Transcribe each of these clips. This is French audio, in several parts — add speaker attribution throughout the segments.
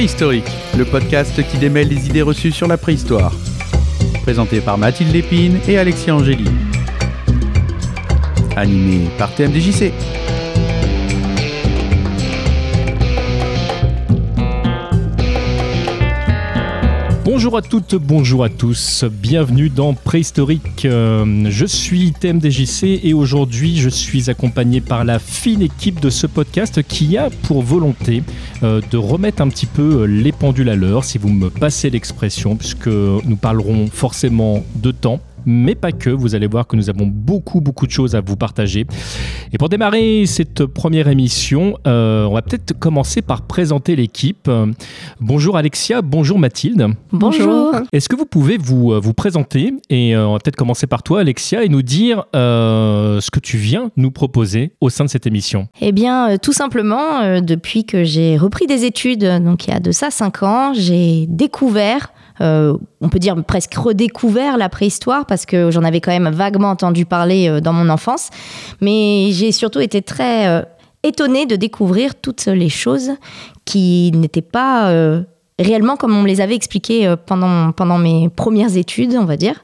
Speaker 1: Préhistorique, le podcast qui démêle les idées reçues sur la préhistoire. Présenté par Mathilde Lépine et Alexis Angéli. Animé par TMDJC.
Speaker 2: Bonjour à toutes, bonjour à tous, bienvenue dans Préhistorique. Euh, je suis TMDJC et aujourd'hui je suis accompagné par la fine équipe de ce podcast qui a pour volonté euh, de remettre un petit peu les pendules à l'heure, si vous me passez l'expression, puisque nous parlerons forcément de temps mais pas que. Vous allez voir que nous avons beaucoup, beaucoup de choses à vous partager. Et pour démarrer cette première émission, euh, on va peut-être commencer par présenter l'équipe. Euh, bonjour Alexia, bonjour Mathilde.
Speaker 3: Bonjour.
Speaker 2: Est-ce que vous pouvez vous, euh, vous présenter Et on va peut-être commencer par toi, Alexia, et nous dire ce que tu viens nous proposer au sein de cette émission?
Speaker 3: Eh bien, tout simplement, depuis que j'ai repris des études, donc il y a de ça 5 ans, j'ai découvert euh, on peut dire presque redécouvert la préhistoire parce que j'en avais quand même vaguement entendu parler euh, dans mon enfance. Mais j'ai surtout été très euh, étonnée de découvrir toutes les choses qui n'étaient pas réellement comme on me les avait expliquées pendant, pendant mes premières études, on va dire.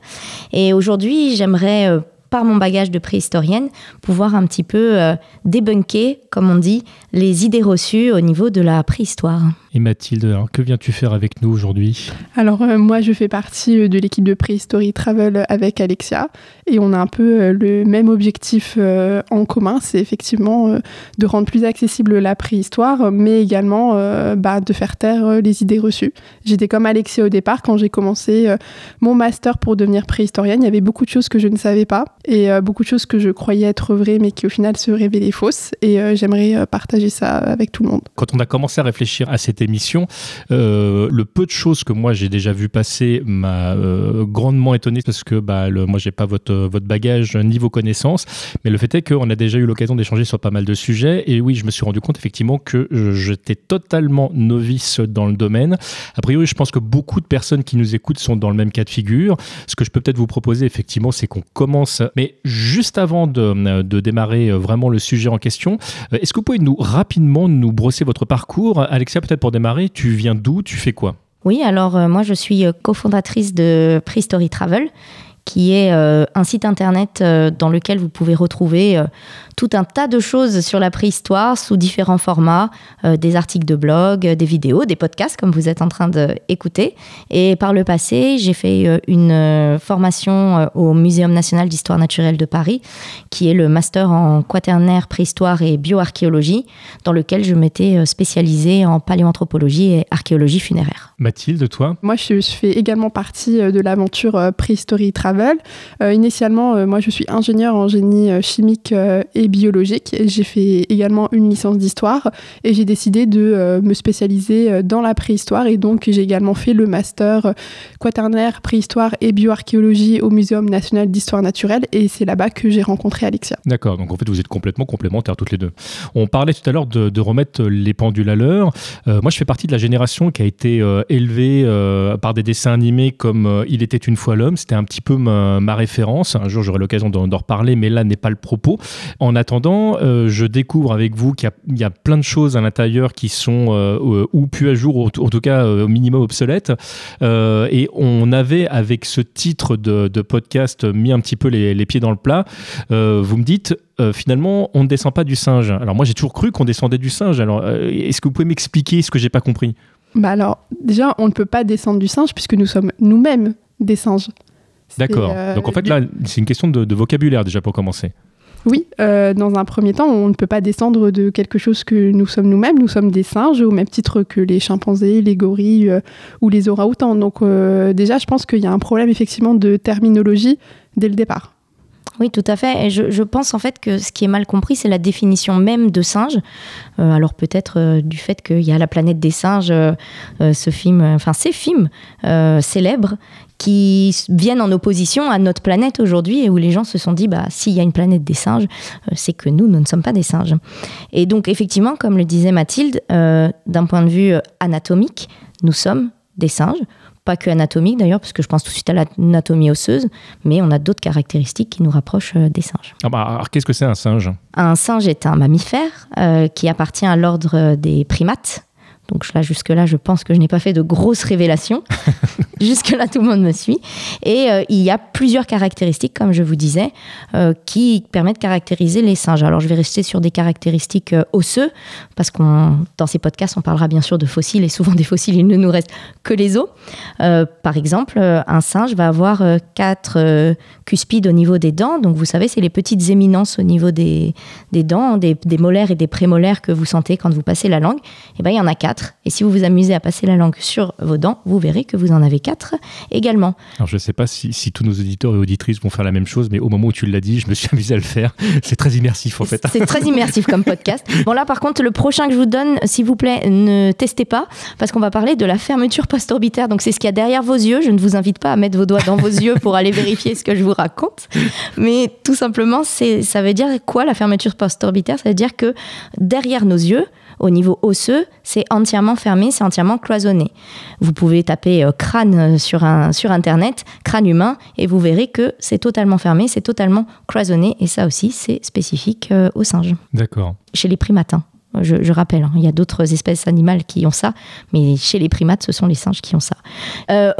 Speaker 3: Et aujourd'hui, j'aimerais par mon bagage de préhistorienne, pouvoir un petit peu débunker, comme on dit, les idées reçues au niveau de la préhistoire.
Speaker 2: Et Mathilde, que viens-tu faire avec nous aujourd'hui?
Speaker 4: Alors euh, moi je fais partie euh, de l'équipe de Prehistory Travel avec Alexia. Et on a un peu euh, le même objectif en commun, c'est effectivement de rendre plus accessible la préhistoire mais également bah, de faire taire les idées reçues. J'étais comme Alexia au départ. Quand j'ai commencé mon master pour devenir préhistorienne, il y avait beaucoup de choses que je ne savais pas et beaucoup de choses que je croyais être vraies mais qui au final se révélaient fausses et j'aimerais partager ça avec tout le monde.
Speaker 2: Quand on a commencé à réfléchir à cette émission. Euh, le peu de choses que moi j'ai déjà vu passer m'a euh, grandement étonné parce que bah, le, moi j'ai pas votre, votre bagage ni vos connaissances, mais le fait est qu'on a déjà eu l'occasion d'échanger sur pas mal de sujets et oui, je me suis rendu compte effectivement que j'étais totalement novice dans le domaine. A priori, je pense que beaucoup de personnes qui nous écoutent sont dans le même cas de figure. Ce que je peux peut-être vous proposer effectivement, c'est qu'on commence, mais juste avant de, de démarrer vraiment le sujet en question, euh, est-ce que vous pouvez nous rapidement nous brosser votre parcours, Alexia, peut-être pour démarrer, tu viens d'où? Tu fais quoi?
Speaker 3: Oui, alors euh, moi je suis euh, cofondatrice de Prehistory Travel, qui est euh, un site internet dans lequel vous pouvez retrouver tout un tas de choses sur la préhistoire sous différents formats, euh, des articles de blog, des vidéos, des podcasts comme vous êtes en train d'écouter. Et par le passé, j'ai fait euh, une euh, formation au Muséum national d'histoire naturelle de Paris, qui est le master en quaternaire préhistoire et bioarchéologie, dans lequel je m'étais spécialisée en paléoanthropologie et archéologie funéraire.
Speaker 2: Mathilde, toi?
Speaker 4: Moi, je, fais également partie de l'aventure Prehistory Travel. initialement, moi, je suis ingénieure en génie chimique et biologique. J'ai fait également une licence d'histoire et j'ai décidé de euh, me spécialiser euh, dans la préhistoire et donc j'ai également fait le master euh, quaternaire préhistoire et bioarchéologie au Muséum national d'histoire naturelle et c'est là-bas que j'ai rencontré Alexia.
Speaker 2: D'accord, donc en fait vous êtes complètement complémentaires toutes les deux. On parlait tout à l'heure de, remettre les pendules à l'heure. moi je fais partie de la génération qui a été élevée par des dessins animés comme Il était une fois l'homme, c'était un petit peu ma, référence. Un jour j'aurai l'occasion d'en reparler, mais là n'est pas le propos. En en attendant, euh, je découvre avec vous qu'il y, a plein de choses à l'intérieur qui sont euh, euh, ou plus à jour, ou en tout cas au minimum obsolètes. et on avait, avec ce titre de, podcast, mis un petit peu les, pieds dans le plat. vous me dites, finalement, on ne descend pas du singe. Alors moi, j'ai toujours cru qu'on descendait du singe. Alors, est-ce que vous pouvez m'expliquer ce que j'ai pas compris?
Speaker 4: Bah alors, déjà, on ne peut pas descendre du singe puisque nous sommes nous-mêmes des singes.
Speaker 2: D'accord. Donc en fait, là, c'est une question de vocabulaire déjà pour commencer.
Speaker 4: Oui, euh, dans un premier temps, on ne peut pas descendre de quelque chose que nous sommes nous-mêmes. Nous sommes des singes au même titre que les chimpanzés, les gorilles euh, ou les orang-outans. Donc euh, déjà, je pense qu'il y a un problème effectivement de terminologie dès le départ.
Speaker 3: Oui, tout à fait. Et je, pense en fait que ce qui est mal compris, c'est la définition même de singe. alors peut-être du fait qu'il y a la planète des singes, ce film, enfin ces films célèbres qui viennent en opposition à notre planète aujourd'hui et où les gens se sont dit bah s'il y a une planète des singes euh, c'est que nous nous ne sommes pas des singes. Et donc effectivement comme le disait Mathilde euh, d'un point de vue euh, anatomique nous sommes des singes. Pas que anatomique d'ailleurs, parce que je pense tout de suite à l'anatomie osseuse, mais on a d'autres caractéristiques qui nous rapprochent des singes.
Speaker 2: Ah bah, alors qu'est-ce que c'est un singe?
Speaker 3: Un singe est un mammifère qui appartient à l'ordre des primates, Donc là, jusque-là, je pense que je n'ai pas fait de grosses révélations. jusque-là, tout le monde me suit. Et euh, il y a plusieurs caractéristiques, comme je vous disais, euh, qui permettent de caractériser les singes. Alors je vais rester sur des caractéristiques euh, osseux, parce que dans ces podcasts, on parlera bien sûr de fossiles, et souvent des fossiles, il ne nous reste que les os. par exemple, un singe va avoir quatre cuspides au niveau des dents. Donc vous savez, c'est les petites éminences au niveau des, des dents, des, des, molaires et des prémolaires que vous sentez quand vous passez la langue. Et bien, il y en a quatre. Et si vous vous amusez à passer la langue sur vos dents, vous verrez que vous en avez quatre également.
Speaker 2: Alors, je ne sais pas si, si, tous nos auditeurs et auditrices vont faire la même chose, mais au moment où tu l'as dit, je me suis amusé à le faire. C'est très immersif, en fait.
Speaker 3: C'est très immersif comme podcast. Bon, là, par contre, le prochain que je vous donne, s'il vous plaît, ne testez pas, parce qu'on va parler de la fermeture post-orbitaire. Donc, c'est ce qu'il y a derrière vos yeux. Je ne vous invite pas à mettre vos doigts dans vos yeux pour aller vérifier ce que je vous raconte. Mais tout simplement, ça veut dire quoi la fermeture post-orbitaire? Ça veut dire que derrière nos yeux, au niveau osseux, c'est entièrement fermé, c'est entièrement cloisonné. Vous pouvez taper euh, crâne euh, sur, un, sur Internet, crâne humain, et vous verrez que c'est totalement fermé, c'est totalement cloisonné, et ça aussi, c'est spécifique euh, aux singes.
Speaker 2: D'accord.
Speaker 3: Chez les primates. Je, rappelle, hein, il y a d'autres espèces animales qui ont ça, mais chez les primates, ce sont les singes qui ont ça. Euh,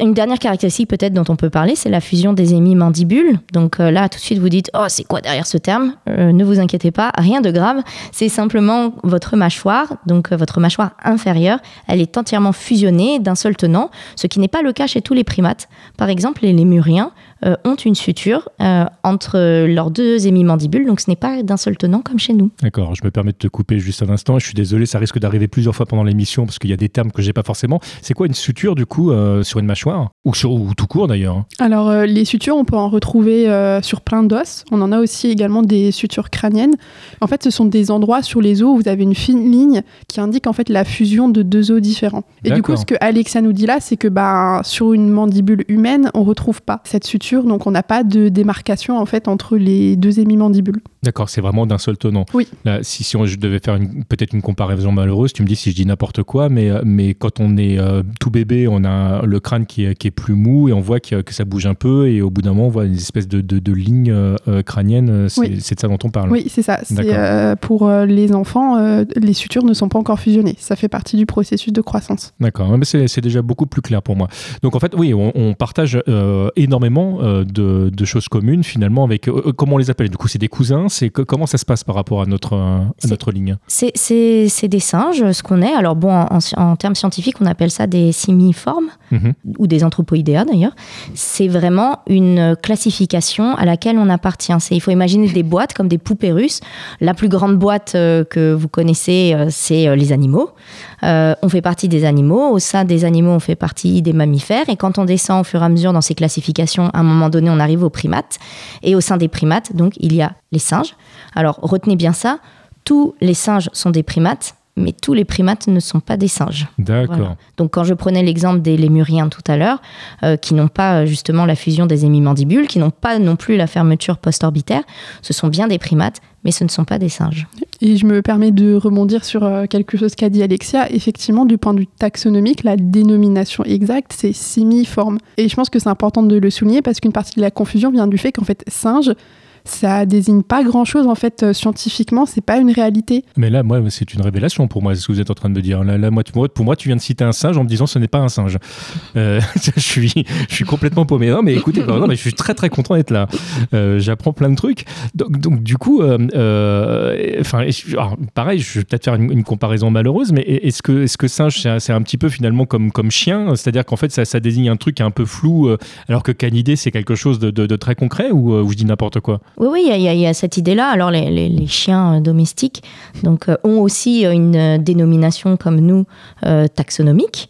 Speaker 3: une dernière caractéristique peut-être dont on peut parler, c'est la fusion des hémimandibules. Donc euh, là, tout de suite, vous dites, oh, c'est quoi derrière ce terme? Euh, Ne vous inquiétez pas, rien de grave. C'est simplement votre mâchoire, donc votre mâchoire inférieure, elle est entièrement fusionnée d'un seul tenant, ce qui n'est pas le cas chez tous les primates. Par exemple, les lémuriens euh, ont une suture euh, entre leurs deux hémimandibules, donc ce n'est pas d'un seul tenant comme chez nous.
Speaker 2: D'accord, je me permets de te couper juste un instant. Je suis désolé, ça risque d'arriver plusieurs fois pendant l'émission parce qu'il y a des termes que j'ai pas forcément. C'est quoi une suture du coup euh, sur une mâchoire? Ou sur ou tout court d'ailleurs
Speaker 4: Alors les sutures, on peut en retrouver sur plein d'os. On en a aussi également des sutures crâniennes. En fait, ce sont des endroits sur les os où vous avez une fine ligne qui indique en fait la fusion de deux os différents. Et du coup, ce que Alexa nous dit là, c'est que bah, sur une mandibule humaine, on retrouve pas cette suture donc on n'a pas de démarcation en fait entre les deux hémimandibules.
Speaker 2: D'accord, c'est vraiment d'un seul tenant.
Speaker 4: Oui.
Speaker 2: si, si on, je devais faire peut-être une comparaison malheureuse, tu me dis si je dis n'importe quoi, mais, euh, mais quand on est euh, tout bébé, on a le crâne qui est, qui est plus mou et on voit que, que, ça bouge un peu et au bout d'un moment, on voit une espèce de, de, de ligne euh, crânienne. C'est de ça dont on parle.
Speaker 4: Oui, c'est ça. pour les enfants, les sutures ne sont pas encore fusionnées. Ça fait partie du processus de croissance.
Speaker 2: D'accord, mais c'est déjà beaucoup plus clair pour moi. Donc en fait, oui, on, on partage énormément de, de, choses communes finalement avec, comment on les appelle? Du coup, c'est des cousins c'est comment ça se passe par rapport à notre, notre ligne?
Speaker 3: C'est des singes, ce qu'on est. Alors bon, en, termes scientifiques, on appelle ça des simiformes mhm. ou des anthropoïdéas d'ailleurs. C'est vraiment une classification à laquelle on appartient. Il faut imaginer des boîtes comme des poupées russes. La plus grande boîte euh, que vous connaissez, euh, c'est euh, les animaux. on fait partie des animaux. Au sein des animaux, on fait partie des mammifères. Et quand on descend au fur et à mesure dans ces classifications, à moment donné, on arrive aux primates. Et au sein des primates, donc, il y a les singes. Alors retenez bien ça, tous les singes sont des primates, mais tous les primates ne sont pas des singes.
Speaker 2: D'accord.
Speaker 3: Donc quand je prenais l'exemple des lémuriens tout à l'heure, euh, qui n'ont pas euh, justement la fusion des hémimandibules, qui n'ont pas non plus la fermeture post-orbitaire, ce sont bien des primates, mais ce ne sont pas des singes.
Speaker 4: Et je me permets de rebondir sur euh, quelque chose qu'a dit Alexia. Effectivement, du point de vue taxonomique, la dénomination exacte, c'est simiforme. Et je pense que c'est important de le souligner parce qu'une partie de la confusion vient du fait qu'en fait, singe, ça désigne pas grand chose en fait euh, scientifiquement, c'est pas une réalité.
Speaker 2: Mais là, moi, c'est une révélation pour moi, ce que vous êtes en train de me dire. Là, là moi, pour moi, tu viens de citer un singe en me disant ce n'est pas un singe. Euh, je suis, je suis complètement paumé. Non, mais écoutez, non, mais je suis très très content d'être là. Euh, j'apprends plein de trucs. Donc, donc du coup, enfin, pareil, je vais peut-être faire une, comparaison malheureuse, mais est-ce que, est-ce que singe, c'est un, petit peu finalement comme comme chien, c'est-à-dire qu'en fait, ça, désigne un truc un peu flou, alors que canidé, c'est quelque chose de, de, très concret, ou je dis n'importe quoi?
Speaker 3: Oui, oui, il y, a cette idée-là. Alors, les, chiens euh, domestiques donc, euh, ont aussi euh, une dénomination comme nous taxonomique,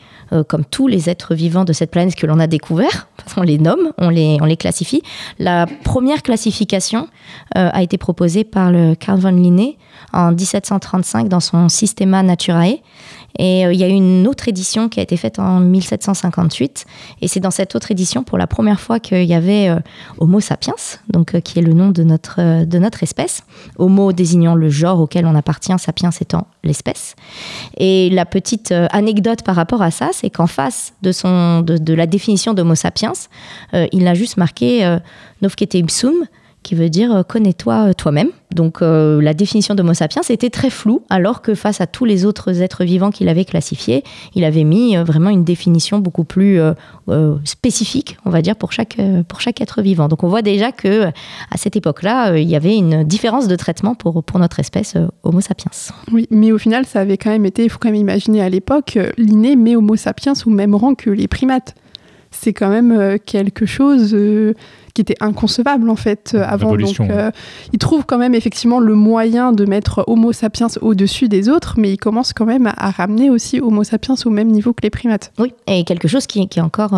Speaker 3: comme tous les êtres vivants de cette planète que l'on a découvert. On les nomme, on les, on les classifie. La première classification a été proposée par Carl von Linné en 1735 dans son Systema Naturae. Et euh, il y a une autre édition qui a été faite en 1758. Et c'est dans cette autre édition, pour la première fois, qu'il y avait euh, Homo sapiens, donc, euh, qui est le nom de notre, de notre espèce. Homo désignant le genre auquel on appartient, sapiens étant l'espèce. Et la petite anecdote par rapport à ça, c'est qu'en face de, son, de, la définition d'Homo sapiens, il a juste marqué Novkete ipsum, qui veut dire connais-toi toi-même. Donc la définition d'Homo sapiens était très floue, alors que face à tous les autres êtres vivants qu'il avait classifiés, il avait mis vraiment une définition beaucoup plus spécifique, on va dire, pour chaque, pour chaque être vivant. Donc on voit déjà que à cette époque-là, il y avait une différence de traitement pour, pour notre espèce Homo sapiens.
Speaker 4: Oui, mais au final, ça avait quand même été, il faut quand même imaginer à l'époque, l'inné met Homo sapiens au même rang que les primates c'est quand même euh, quelque chose euh, qui était inconcevable en fait euh, avant. Donc, il trouve quand même effectivement le moyen de mettre Homo sapiens au-dessus des autres, mais il commence quand même à, ramener aussi Homo sapiens au même niveau que les primates.
Speaker 3: Oui, et quelque chose qui, est encore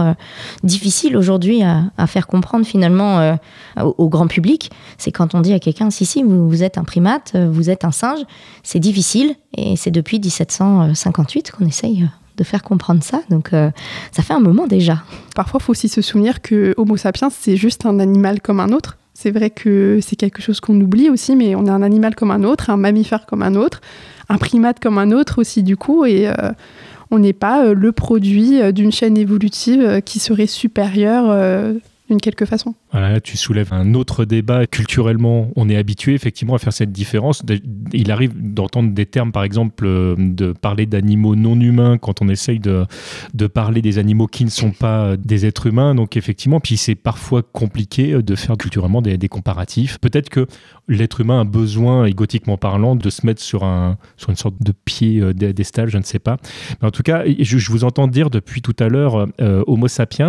Speaker 3: difficile aujourd'hui à, faire comprendre finalement au, grand public, c'est quand on dit à quelqu'un si si vous, vous êtes un primate, vous êtes un singe, c'est difficile et c'est depuis 1758 qu'on essaye de faire comprendre ça. Donc euh, ça fait un moment déjà.
Speaker 4: Parfois, il faut aussi se souvenir que Homo sapiens, c'est juste un animal comme un autre. C'est vrai que c'est quelque chose qu'on oublie aussi, mais on est un animal comme un autre, un mammifère comme un autre, un primate comme un autre aussi du coup, et euh, on n'est pas euh, le produit d'une chaîne évolutive qui serait supérieure d'une quelque façon.
Speaker 2: Voilà, tu soulèves un autre débat. Culturellement, on est habitué effectivement à faire cette différence. Il arrive d'entendre des termes, par exemple, euh, de parler d'animaux non humains quand on essaye de, de parler des animaux qui ne sont pas des êtres humains. Donc effectivement, puis c'est parfois compliqué de faire culturellement des, comparatifs. Peut-être que l'être humain a besoin, égotiquement parlant, de se mettre sur, un, sur une sorte de pied euh, d'estal, je ne sais pas. Mais en tout cas, je, vous entends dire depuis tout à l'heure euh, Homo sapiens.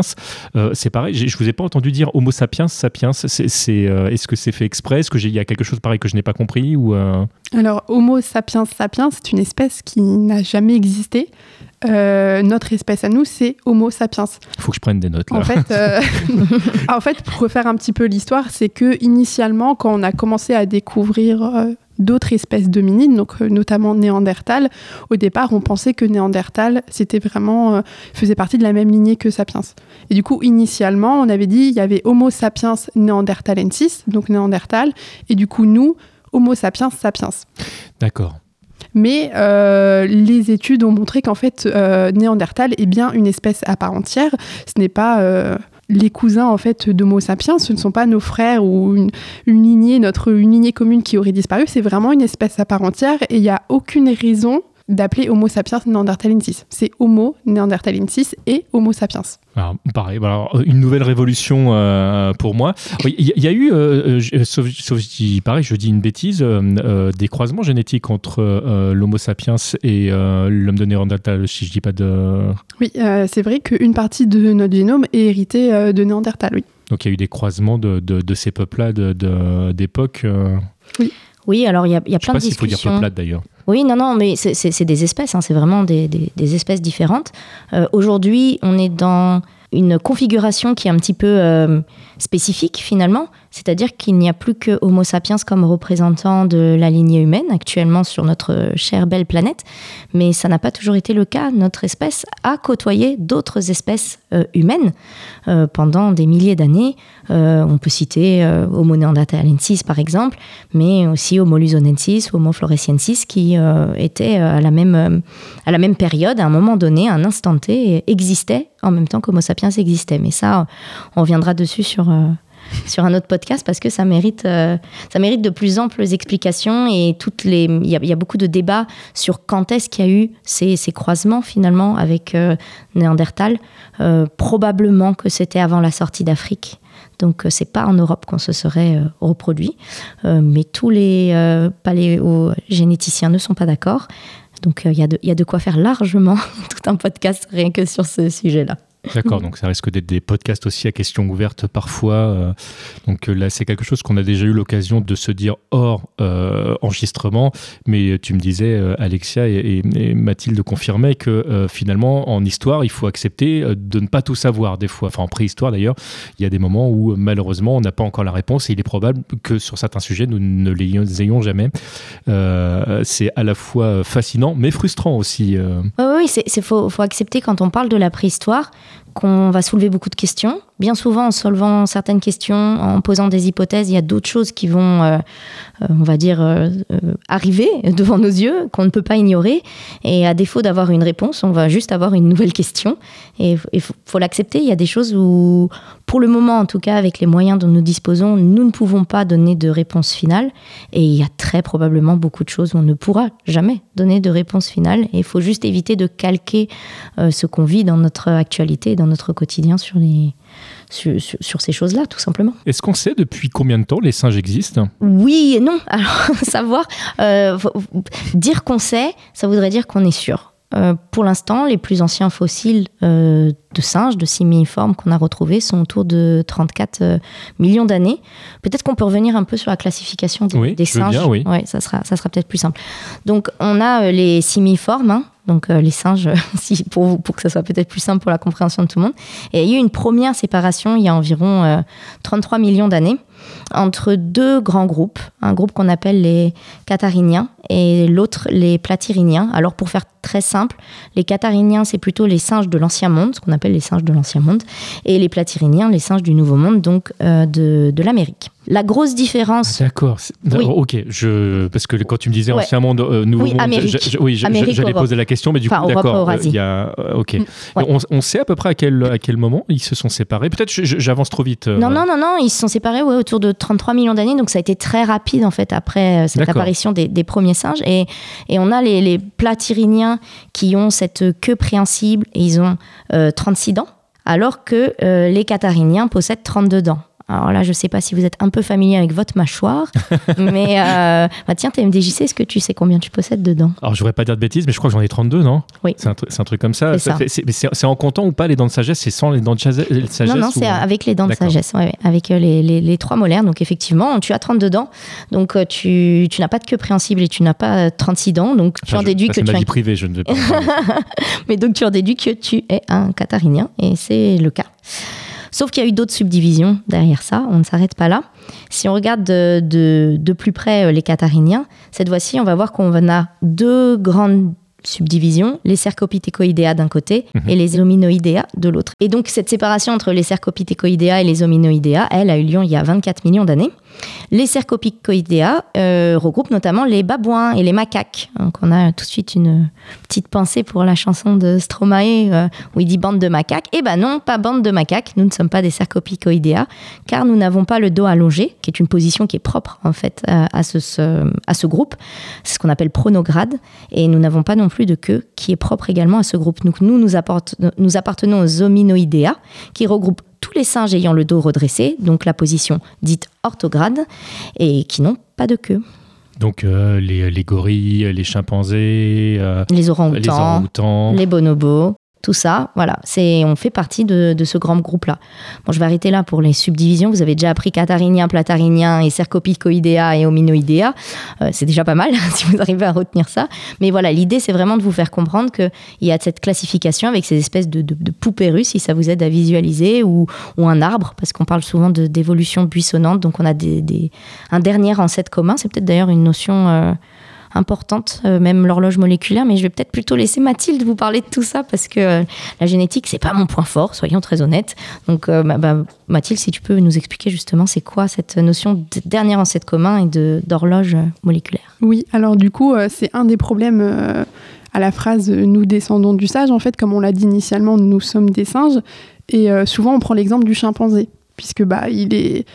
Speaker 2: c'est pareil, je vous ai pas entendu dire Homo sapiens, sapiens. C'est, euh, est-ce que c'est fait exprès? Est-ce qu'il y a quelque chose pareil que je n'ai pas compris ou euh?
Speaker 4: Alors, Homo sapiens sapiens, c'est une espèce qui n'a jamais existé. Euh, notre espèce à nous, c'est Homo sapiens.
Speaker 2: Il faut que je prenne des notes là.
Speaker 4: En fait, en fait pour refaire un petit peu l'histoire, c'est que initialement, quand on a commencé à découvrir d'autres espèces dominines, donc euh, notamment Néandertal. Au départ, on pensait que Néandertal, c'était vraiment, euh, faisait partie de la même lignée que Sapiens. Et du coup, initialement, on avait dit il y avait Homo sapiens néandertalensis, donc Néandertal, et du coup, nous, Homo sapiens sapiens.
Speaker 2: D'accord.
Speaker 4: Mais euh, les études ont montré qu'en fait, Néandertal est bien une espèce à part entière. Ce n'est pas les cousins en fait d'Homo sapiens, ce ne sont pas nos frères ou une, lignée, notre une lignée commune qui aurait disparu, c'est vraiment une espèce à part entière et il n'y a aucune raison d'appeler Homo sapiens néandertalensis. C'est Homo néandertalensis et Homo sapiens.
Speaker 2: Alors, pareil, alors, une nouvelle révolution euh, pour moi. Il y, a eu, euh, euh, sauf, si pareil, je dis une bêtise, des croisements génétiques entre l'Homo sapiens et l'homme de Néandertal, si je dis pas de.
Speaker 4: Oui, c'est vrai qu'une partie de notre génome est héritée de Néandertal, oui.
Speaker 2: Donc il y a eu des croisements de, de, ces peuples-là d'époque.
Speaker 3: oui. Oui, alors il y a, y a plein de discussions. Je sais pas s'il
Speaker 2: faut dire peuplade d'ailleurs.
Speaker 3: Oui, non, non, mais c'est des espèces, hein, c'est vraiment des, espèces différentes. Euh, aujourd'hui, on est dans une configuration qui est un petit peu euh, spécifique finalement, c'est-à-dire qu'il n'y a plus que Homo sapiens comme représentant de la lignée humaine actuellement sur notre chère belle planète, mais ça n'a pas toujours été le cas. Notre espèce a côtoyé d'autres espèces euh, humaines euh, pendant des milliers d'années. on peut citer Homo neanderthalensis par exemple, mais aussi Homo luzonensis, Homo floresiensis qui étaient à la, même, à la même période, à un moment donné, à un instant T, existaient en même temps qu'Homo sapiens existait. Mais ça, on viendra dessus sur, euh, sur un autre podcast parce que ça mérite, euh, ça mérite de plus amples explications et il y, a beaucoup de débats sur quand est-ce qu'il y a eu ces, ces croisements finalement avec euh, Néandertal. probablement que c'était avant la sortie d'Afrique. Donc c'est pas en Europe qu'on se serait reproduit, mais tous les paléogénéticiens ne sont pas d'accord. Donc il y, y, a de quoi faire largement tout un podcast rien que sur ce sujet-là.
Speaker 2: D'accord, donc ça risque d'être des podcasts aussi à questions ouvertes parfois. Euh, donc euh, là, c'est quelque chose qu'on a déjà eu l'occasion de se dire hors euh, enregistrement, mais tu me disais, Alexia et, Mathilde confirmaient que finalement, en histoire, il faut accepter de ne pas tout savoir des fois. Enfin, en préhistoire d'ailleurs, il y a des moments où malheureusement, on n'a pas encore la réponse et il est probable que sur certains sujets, nous ne les ayons jamais. c'est à la fois fascinant, mais frustrant aussi.
Speaker 3: Oui, oui, il faut accepter quand on parle de la préhistoire qu'on va soulever beaucoup de questions. Bien souvent, en solvant certaines questions, en posant des hypothèses, il y a d'autres choses qui vont, euh, euh, on va dire, euh, arriver devant nos yeux, qu'on ne peut pas ignorer. Et à défaut d'avoir une réponse, on va juste avoir une nouvelle question. Et il faut, l'accepter. Il y a des choses où, pour le moment, en tout cas, avec les moyens dont nous disposons, nous ne pouvons pas donner de réponse finale. Et il y a très probablement beaucoup de choses où on ne pourra jamais donner de réponse finale. Et il faut juste éviter de calquer ce qu'on vit dans notre actualité, dans notre quotidien sur les sur, ces choses-là, tout simplement.
Speaker 2: Est-ce qu'on sait depuis combien de temps les singes existent?
Speaker 3: Oui et non. Alors, savoir, euh, dire qu'on sait, ça voudrait dire qu'on est sûr. Euh, pour l'instant, les plus anciens fossiles euh, de singes, de simiformes qu'on a retrouvés sont autour de 34 millions d'années. Peut-être qu'on peut revenir un peu sur la classification des, singes.
Speaker 2: oui,
Speaker 3: ça sera, ça sera peut-être plus simple. Donc, on a les simiformes, hein, donc euh, les singes, si, pour, pour que ça soit peut-être plus simple pour la compréhension de tout le monde. Et il y a eu une première séparation il y a environ 33 euh, millions d'années entre deux grands groupes, un groupe qu'on appelle les cathariniens et l'autre les platyriniens. Alors pour faire très simple, les cathariniens c'est plutôt les singes de l'ancien monde, ce qu'on appelle les singes de l'ancien monde, et les platyriniens les singes du nouveau monde, donc euh, de, de l'Amérique. La grosse différence.
Speaker 2: Ah, d'accord. Ok. Je parce que quand tu me disais ancien monde, euh, nouveau
Speaker 3: oui,
Speaker 2: monde,
Speaker 3: Amérique.
Speaker 2: oui, j'allais poser la question, mais du coup, d'accord. Euh, il y a, ok. Mm, on, sait à peu près à quel à quel moment ils se sont séparés. Peut-être j'avance trop vite.
Speaker 3: Non, non, non, non. Ils se sont séparés ouais, autour de 33 millions d'années, donc ça a été très rapide en fait après cette apparition des, des premiers et, on a les, les platyriniens qui ont cette queue préhensible et ils ont 36 euh, dents, alors que euh, les cathariniens possèdent 32 dents. Alors là, je ne sais pas si vous êtes un peu familier avec votre mâchoire, mais euh, bah tiens, TMDJC, est-ce que tu sais combien tu possèdes dedans?
Speaker 2: Alors, je voudrais pas dire de bêtises, mais je crois que j'en ai 32, non?
Speaker 3: Oui.
Speaker 2: C'est un, truc comme ça. C'est en comptant ou pas les dents de sagesse? C'est sans les dents de sagesse
Speaker 3: Non, non, c'est avec les dents de sagesse, avec euh, les, les, trois molaires. Donc, effectivement, tu as 32 dents, donc euh, tu, tu n'as pas de queue préhensible et tu n'as pas 36 dents, donc tu en déduis que
Speaker 2: tu
Speaker 3: ma
Speaker 2: vie privée, je ne vais pas.
Speaker 3: mais donc, tu en déduis que tu es un catharinien, et c'est le cas. Sauf qu'il y a eu d'autres subdivisions derrière ça, on ne s'arrête pas là. Si on regarde de, plus près euh, les cathariniens, cette fois-ci, on va voir qu'on a deux grandes subdivisions, les cercopithécoïdea d'un côté mhm. et les hominoïdea de l'autre. Et donc cette séparation entre les cercopithécoïdea et les hominoïdea, elle a eu lieu il y a 24 millions d'années. Les cercopicoidea euh, regroupent notamment les babouins et les macaques. Donc on a tout de suite une petite pensée pour la chanson de Stromae euh, où il dit bande de macaques. Eh ben non, pas bande de macaques. Nous ne sommes pas des cercopicoidea car nous n'avons pas le dos allongé, qui est une position qui est propre en fait à, ce, à ce groupe. C'est ce qu'on appelle pronograde. Et nous n'avons pas non plus de queue qui est propre également à ce groupe. Donc nous, nous, nous appartenons aux hominoidea qui regroupent tous les singes ayant le dos redressé, donc la position dite orthograde, et qui n'ont pas de queue.
Speaker 2: Donc euh, les, les, gorilles, les chimpanzés,
Speaker 3: euh, les orang-outans, les, les bonobos, tout ça, voilà, c'est on fait partie de, ce grand groupe-là. Bon, je vais arrêter là pour les subdivisions. Vous avez déjà appris catharinien, platarinien et cercopicoidea et hominoidea. Euh, c'est déjà pas mal si vous arrivez à retenir ça. Mais voilà, l'idée, c'est vraiment de vous faire comprendre qu'il y a cette classification avec ces espèces de, poupées russes, si ça vous aide à visualiser, ou, un arbre, parce qu'on parle souvent d'évolution buissonnante. Donc, on a des, un dernier ancêtre commun. C'est peut-être d'ailleurs une notion... Euh, importante, euh, même l'horloge moléculaire. Mais je vais peut-être plutôt laisser Mathilde vous parler de tout ça parce que euh, la génétique, c'est pas mon point fort, soyons très honnêtes. Donc, euh, bah, bah, Mathilde, si tu peux nous expliquer justement c'est quoi cette notion de dernier ancêtre commun et d'horloge moléculaire?
Speaker 4: Oui, alors du coup, c'est un des problèmes à la phrase nous descendons du sage. En fait, comme on l'a dit initialement, nous sommes des singes. Et souvent, on prend l'exemple du chimpanzé, puisque bah, il est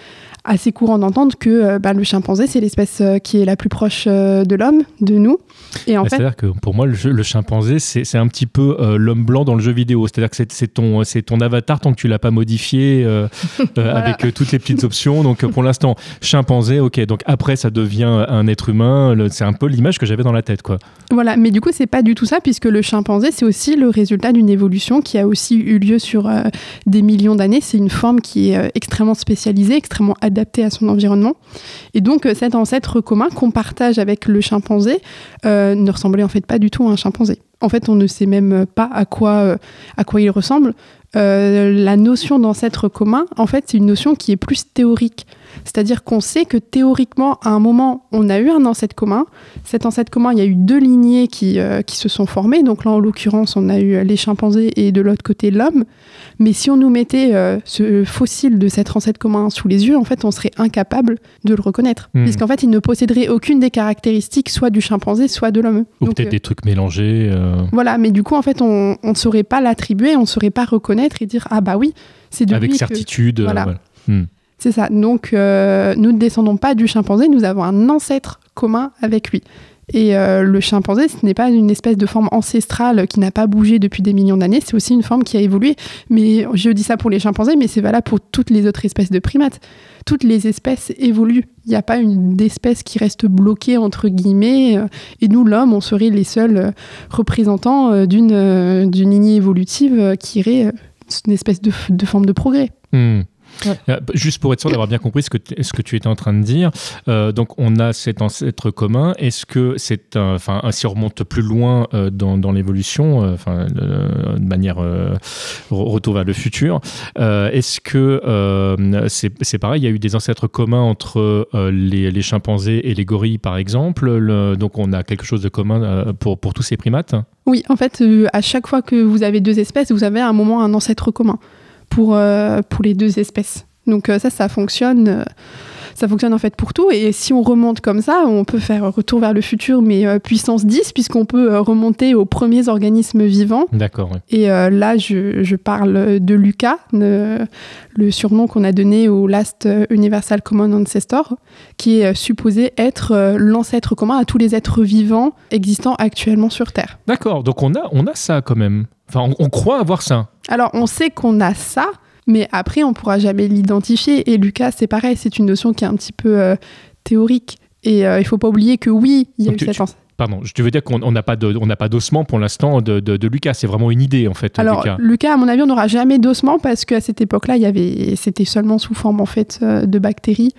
Speaker 4: assez courant d'entendre que euh, bah, le chimpanzé, c'est l'espèce euh, qui est la plus proche euh, de l'homme, de nous.
Speaker 2: Et en fait... C'est-à-dire que pour moi, le, chimpanzé, c'est un petit peu l'homme blanc dans le jeu vidéo. C'est-à-dire que c'est ton, ton avatar tant que tu l'as pas modifié avec toutes les petites options. Donc pour l'instant, chimpanzé, ok. Donc après, ça devient un être humain. C'est un peu l'image que j'avais dans la tête, quoi.
Speaker 4: Voilà, mais du coup, c'est pas du tout ça, puisque le chimpanzé, c'est aussi le résultat d'une évolution qui a aussi eu lieu sur des millions d'années. C'est une forme qui est extrêmement spécialisée, extrêmement adapté à son environnement. Et donc euh, cet ancêtre commun qu'on partage avec le chimpanzé euh, ne ressemblait en fait pas du tout à un chimpanzé. En fait, on ne sait même pas à quoi, euh, à quoi il ressemble. la notion d'ancêtre commun, en fait, c'est une notion qui est plus théorique. C'est-à-dire qu'on sait que théoriquement, à un moment, on a eu un ancêtre commun. Cet ancêtre commun, il y a eu deux lignées qui, euh, qui se sont formées. Donc là, en l'occurrence, on a eu les chimpanzés et de l'autre côté l'homme. Mais si on nous mettait euh, ce fossile de cet ancêtre commun sous les yeux, en fait, on serait incapable de le reconnaître.
Speaker 2: Hmm.
Speaker 4: Puisqu'en fait, il ne posséderait aucune des caractéristiques soit du chimpanzé, soit de l'homme.
Speaker 2: Ou peut-être
Speaker 4: euh,
Speaker 2: des trucs mélangés.
Speaker 4: Voilà, mais du coup, en fait, on ne saurait pas l'attribuer, on ne saurait pas reconnaître et dire Ah bah oui, c'est de
Speaker 2: avec
Speaker 4: lui
Speaker 2: certitude.
Speaker 4: voilà.
Speaker 2: voilà. Hmm.
Speaker 4: C'est ça. Donc, euh, nous ne descendons pas du chimpanzé, nous avons un ancêtre commun avec lui. Et euh, le chimpanzé, ce n'est pas une espèce de forme ancestrale qui n'a pas bougé depuis des millions d'années, c'est aussi une forme qui a évolué. Mais je dis ça pour les chimpanzés, mais c'est valable pour toutes les autres espèces de primates. Toutes les espèces évoluent. Il n'y a pas une d'espèce qui reste bloquée, entre guillemets. euh, Et nous, l'homme, on serait les seuls représentants d'une lignée évolutive qui irait une espèce de forme de progrès.
Speaker 2: Hmm. Euh, Juste pour être sûr d'avoir bien compris ce que, ce que tu étais en train de dire, euh, donc on a cet ancêtre commun. Est-ce que c'est, enfin, si on remonte plus loin euh, dans, dans l'évolution, enfin, de manière re- retour vers le futur, est-ce que c'est, pareil Il y a eu des ancêtres communs entre les, chimpanzés et les gorilles, par exemple. Le- donc on a quelque chose de commun pour, pour tous ces primates?
Speaker 4: Oui, en fait, à chaque fois que vous avez deux espèces, vous avez à un moment un ancêtre commun pour, euh, pour les deux espèces. Donc euh, ça, ça fonctionne. euh, ça fonctionne en fait pour tout. Et si on remonte comme ça, on peut faire retour vers le futur, mais puissance 10, puisqu'on peut remonter aux premiers organismes vivants.
Speaker 2: D'accord.
Speaker 4: Et euh, là, je, je parle de Lucas, le, le surnom qu'on a donné au Last Universal Common Ancestor, qui est supposé être l'ancêtre commun à tous les êtres vivants existants actuellement sur Terre.
Speaker 2: D'accord. Donc on a, on a ça quand même. Enfin, on, on croit avoir ça.
Speaker 4: Alors, on sait qu'on a ça, mais après, on pourra jamais l'identifier. Et Lucas, c'est pareil, c'est une notion qui est un petit peu euh, théorique. Et euh, il faut pas oublier que oui, il y a
Speaker 2: Donc
Speaker 4: eu
Speaker 2: tu-
Speaker 4: cette
Speaker 2: tu- Pardon, je veux dire qu'on on n'a pas de- on n'a pas d'ossement pour l'instant de, de- de Lucas. C'est vraiment une idée en fait.
Speaker 4: Alors,
Speaker 2: Lucas.
Speaker 4: Lucas, à mon avis, on n'aura jamais d'ossement parce qu'à cette époque-là, il y avait, c'était seulement sous forme en fait euh, de bactéries,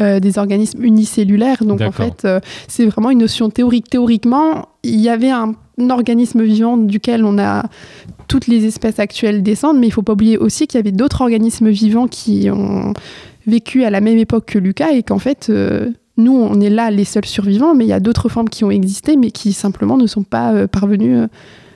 Speaker 4: euh, des organismes unicellulaires. Donc en fait, euh, c'est vraiment une notion théorique. Théoriquement, il y avait un organisme vivant duquel on a toutes les espèces actuelles descendent, mais il faut pas oublier aussi qu'il y avait d'autres organismes vivants qui ont vécu à la même époque que Lucas et qu'en fait. euh, nous, on est là les seuls survivants, mais il y a d'autres formes qui ont existé, mais qui simplement ne sont pas euh, parvenues euh,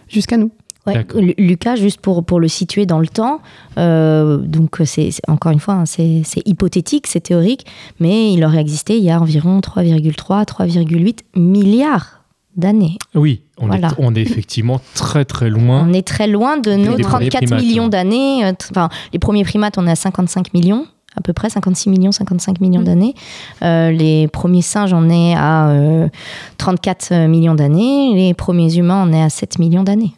Speaker 4: jusqu'à nous.
Speaker 3: Ouais, Lucas, juste pour, pour le situer dans le temps, euh, donc c'est encore une fois, hein, c'est c'est hypothétique, c'est théorique, mais il aurait existé il y a environ 3,3, 3,8 milliards d'années.
Speaker 2: Oui, on,
Speaker 3: Voilà.
Speaker 2: est, on est effectivement très très loin.
Speaker 3: On est très loin de nos
Speaker 2: des premiers
Speaker 3: 34
Speaker 2: primates,
Speaker 3: millions d'années. euh, Enfin, les premiers primates, on est à 55 millions, à peu près 56 millions, 55 millions
Speaker 4: Mm.
Speaker 3: d'années. Euh, les premiers singes, on est à euh, 34 millions d'années. Les premiers humains, on est à 7 millions d'années.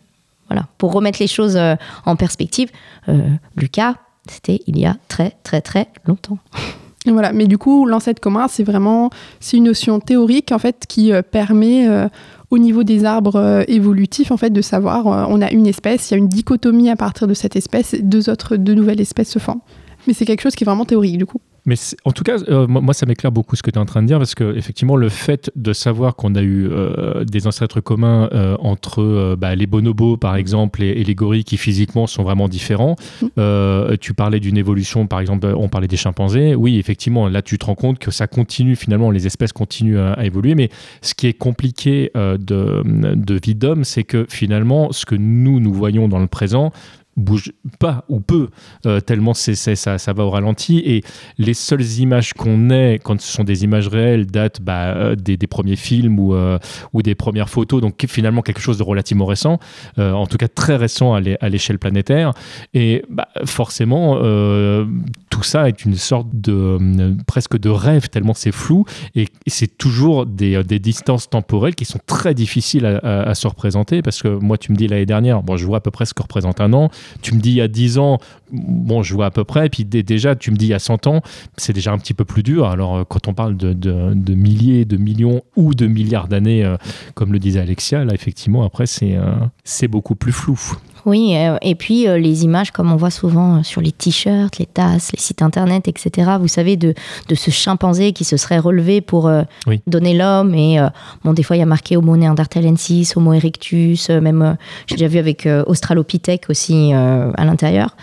Speaker 3: Voilà. Pour remettre les choses euh, en perspective, euh, Lucas, c'était il y a très très très longtemps.
Speaker 4: Voilà, mais du coup, l'ancêtre commun, c'est vraiment c'est une notion théorique en fait qui euh, permet euh, au niveau des arbres euh, évolutifs en fait de savoir on a une espèce, il y a une dichotomie à partir de cette espèce, deux autres deux nouvelles espèces se forment. Mais c'est quelque chose qui est vraiment théorique du coup.
Speaker 2: Mais en tout cas, euh, moi, ça m'éclaire beaucoup ce que tu es en train de dire parce que effectivement, le fait de savoir qu'on a eu euh, des ancêtres communs euh, entre bah, les bonobos, par exemple, et, et les gorilles qui physiquement sont vraiment différents.
Speaker 4: Mm.
Speaker 2: Tu parlais d'une évolution, par exemple, on parlait des chimpanzés. Oui, effectivement, là, tu te rends compte que ça continue finalement, les espèces continuent à, à évoluer. Mais ce qui est compliqué de, de vie d'homme, c'est que finalement, ce que nous, nous voyons dans le présent, bouge pas ou peu euh, tellement ça, ça va au ralenti. Et les seules images qu'on ait quand ce sont des images réelles datent bah, euh, des, premiers films ou, euh, ou des premières photos donc finalement quelque chose de relativement récent en tout cas très récent à l'é- à l'échelle planétaire. Et bah, forcément tout ça est une sorte de presque de rêve tellement c'est flou. Et c'est toujours des, distances temporelles qui sont très difficiles à se représenter parce que moi tu me dis l'année dernière bon je vois à peu près ce que représente un an tu me dis il y a 10 ans bon je vois à peu près puis dé- déjà tu me dis il y a 100 ans c'est déjà un petit peu plus dur. Alors euh, quand on parle de, milliers de millions ou de milliards d'années euh, comme le disait Alexia là effectivement après c'est euh, c'est beaucoup plus flou
Speaker 3: Oui, et puis euh, les images, comme on voit souvent sur les t-shirts, les tasses, les sites internet, etc. Vous savez, de, de ce chimpanzé qui se serait relevé pour euh,
Speaker 2: Oui.
Speaker 3: donner l'homme. Et euh, bon, des fois, il y a marqué Homo neanderthalensis, Homo erectus, euh, même, j'ai déjà vu avec Australopithèque aussi à l'intérieur.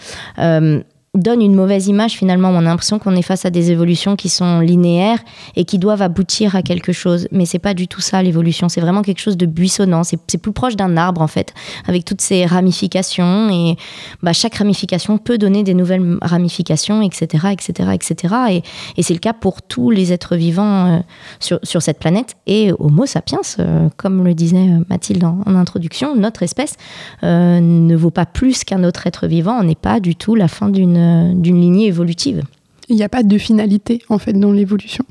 Speaker 3: Donne une mauvaise image finalement. On a l'impression qu'on est face à des évolutions qui sont linéaires et qui doivent aboutir à quelque chose. Mais c'est pas du tout ça l'évolution. C'est vraiment quelque chose de buissonnant. C'est plus proche d'un arbre en fait, avec toutes ces ramifications et bah, chaque ramification peut donner des nouvelles ramifications, etc., etc., etc. Et, et c'est le cas pour tous les êtres vivants euh, sur, sur, cette planète. Et Homo sapiens, euh, comme le disait Mathilde en, introduction, notre espèce euh, ne vaut pas plus qu'un autre être vivant. On n'est pas du tout la fin d'une d'une lignée évolutive.
Speaker 4: Il n'y a pas de finalité en fait dans l'évolution.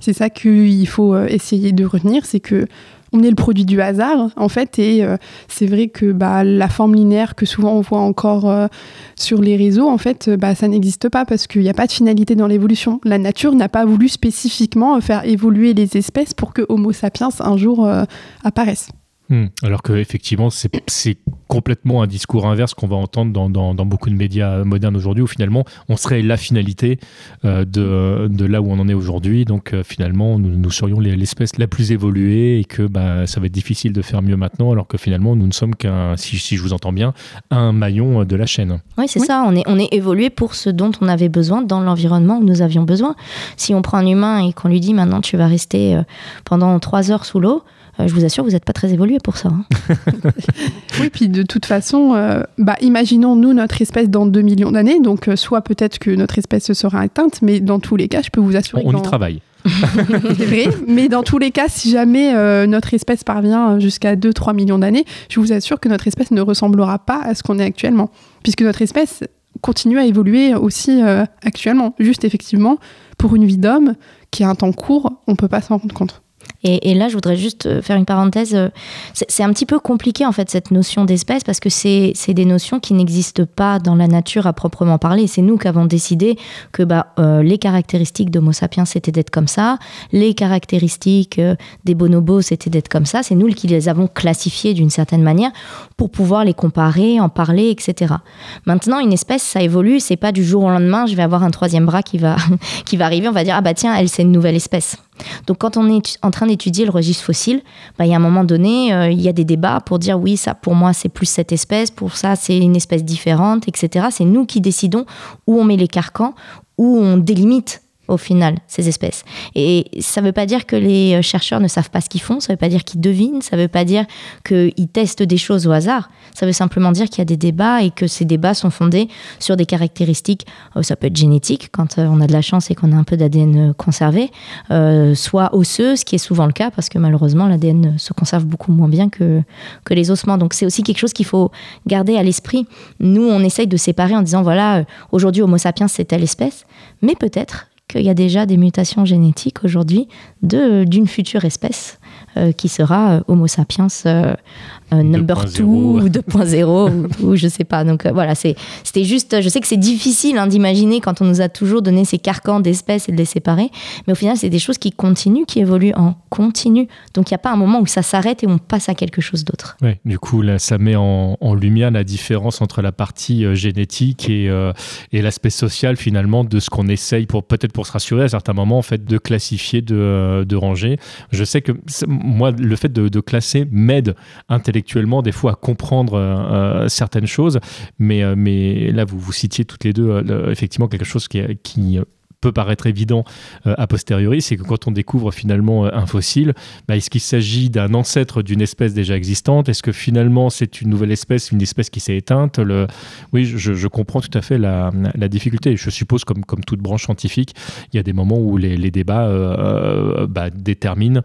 Speaker 4: C'est ça qu'il faut euh, essayer de retenir, c'est que on est le produit du hasard en fait et euh, c'est vrai que bah, la forme linéaire que souvent on voit encore sur les réseaux en fait bah, ça n'existe pas parce qu'il n'y a pas de finalité dans l'évolution. La nature n'a pas voulu spécifiquement faire évoluer les espèces pour que Homo sapiens un jour apparaisse.
Speaker 2: Hmm. Alors qu'effectivement, c'est complètement un discours inverse qu'on va entendre dans, beaucoup de médias modernes aujourd'hui, où finalement, on serait la finalité euh, de, là où on en est aujourd'hui. Donc euh, finalement, nous, serions l'espèce la plus évoluée et que bah, ça va être difficile de faire mieux maintenant, alors que finalement, nous ne sommes qu'un, si, je vous entends bien, un maillon de la chaîne.
Speaker 3: Oui, c'est ça. On est, on est évolué pour ce dont on avait besoin dans l'environnement où nous avions besoin. Si on prend un humain et qu'on lui dit maintenant tu vas rester euh, pendant trois heures sous l'eau, je vous assure, vous n'êtes pas très évolué pour ça. Hein.
Speaker 4: oui, puis de toute façon, euh, bah, imaginons nous notre espèce dans 2 millions d'années, donc euh, soit peut-être que notre espèce sera éteinte, mais dans tous les cas, je peux vous assurer.
Speaker 2: On, y travaille.
Speaker 4: C'est vrai, mais dans tous les cas, si jamais notre espèce parvient jusqu'à 2-3 millions d'années, je vous assure que notre espèce ne ressemblera pas à ce qu'on est actuellement, puisque notre espèce continue à évoluer aussi actuellement. Juste effectivement, pour une vie d'homme qui a un temps court, on ne peut pas s'en rendre compte.
Speaker 3: Et, là, je voudrais juste euh, faire une parenthèse. Euh, c'est un petit peu compliqué, en fait, cette notion d'espèce, parce que c'est des notions qui n'existent pas dans la nature à proprement parler. C'est nous qui avons décidé que bah, euh, les caractéristiques d'Homo sapiens, c'était d'être comme ça. Les caractéristiques des bonobos, c'était d'être comme ça. C'est nous qui les avons classifiées d'une certaine manière pour pouvoir les comparer, en parler, etc. Maintenant, une espèce, ça évolue. C'est pas du jour au lendemain, je vais avoir un troisième bras qui va, qui va arriver. On va dire, ah bah tiens, elle, c'est une nouvelle espèce. Donc quand on est en train d'étudier le registre fossile, bah, il y a un moment donné, euh, il y a des débats pour dire oui, ça pour moi c'est plus cette espèce, pour ça c'est une espèce différente, etc. C'est nous qui décidons où on met les carcans, où on délimite au final, ces espèces. Et ça ne veut pas dire que les euh, chercheurs ne savent pas ce qu'ils font, ça ne veut pas dire qu'ils devinent, ça ne veut pas dire qu'ils testent des choses au hasard, ça veut simplement dire qu'il y a des débats et que ces débats sont fondés sur des caractéristiques, euh, ça peut être génétique quand euh, on a de la chance et qu'on a un peu d'ADN conservé, soit osseux, ce qui est souvent le cas parce que malheureusement l'ADN se conserve beaucoup moins bien que, que les ossements. Donc c'est aussi quelque chose qu'il faut garder à l'esprit. Nous, on essaye de séparer en disant, voilà, aujourd'hui Homo sapiens c'est telle espèce, mais peut-être qu'il y a déjà des mutations génétiques aujourd'hui d'une future espèce euh, qui sera euh, Homo sapiens euh, number 2 ou 2.0 ou, je sais pas. Donc voilà, c'était juste, je sais que c'est difficile hein, d'imaginer quand on nous a toujours donné ces carcans d'espèces et de les séparer, mais au final, c'est des choses qui continuent, qui évoluent en continu. Donc il n'y a pas un moment où ça s'arrête et on passe à quelque chose d'autre.
Speaker 2: Oui, du coup, là, ça met en, lumière la différence entre la partie génétique et, et l'aspect social finalement de ce qu'on essaye pour peut-être pour se rassurer à certains moments en fait de classifier, de, de ranger. Je sais que moi, le fait de, classer m'aide intellectuellement des fois à comprendre euh, euh, certaines choses, mais, euh, mais là, vous, vous citiez toutes les deux effectivement quelque chose qui, peut paraître évident a posteriori, c'est que quand on découvre finalement un fossile, bah, est-ce qu'il s'agit d'un ancêtre d'une espèce déjà existante? Est-ce que finalement c'est une nouvelle espèce, une espèce qui s'est éteinte? Le... Oui, je, comprends tout à fait la, difficulté. Je suppose, comme, comme toute branche scientifique, il y a des moments où les, débats euh, bah, déterminent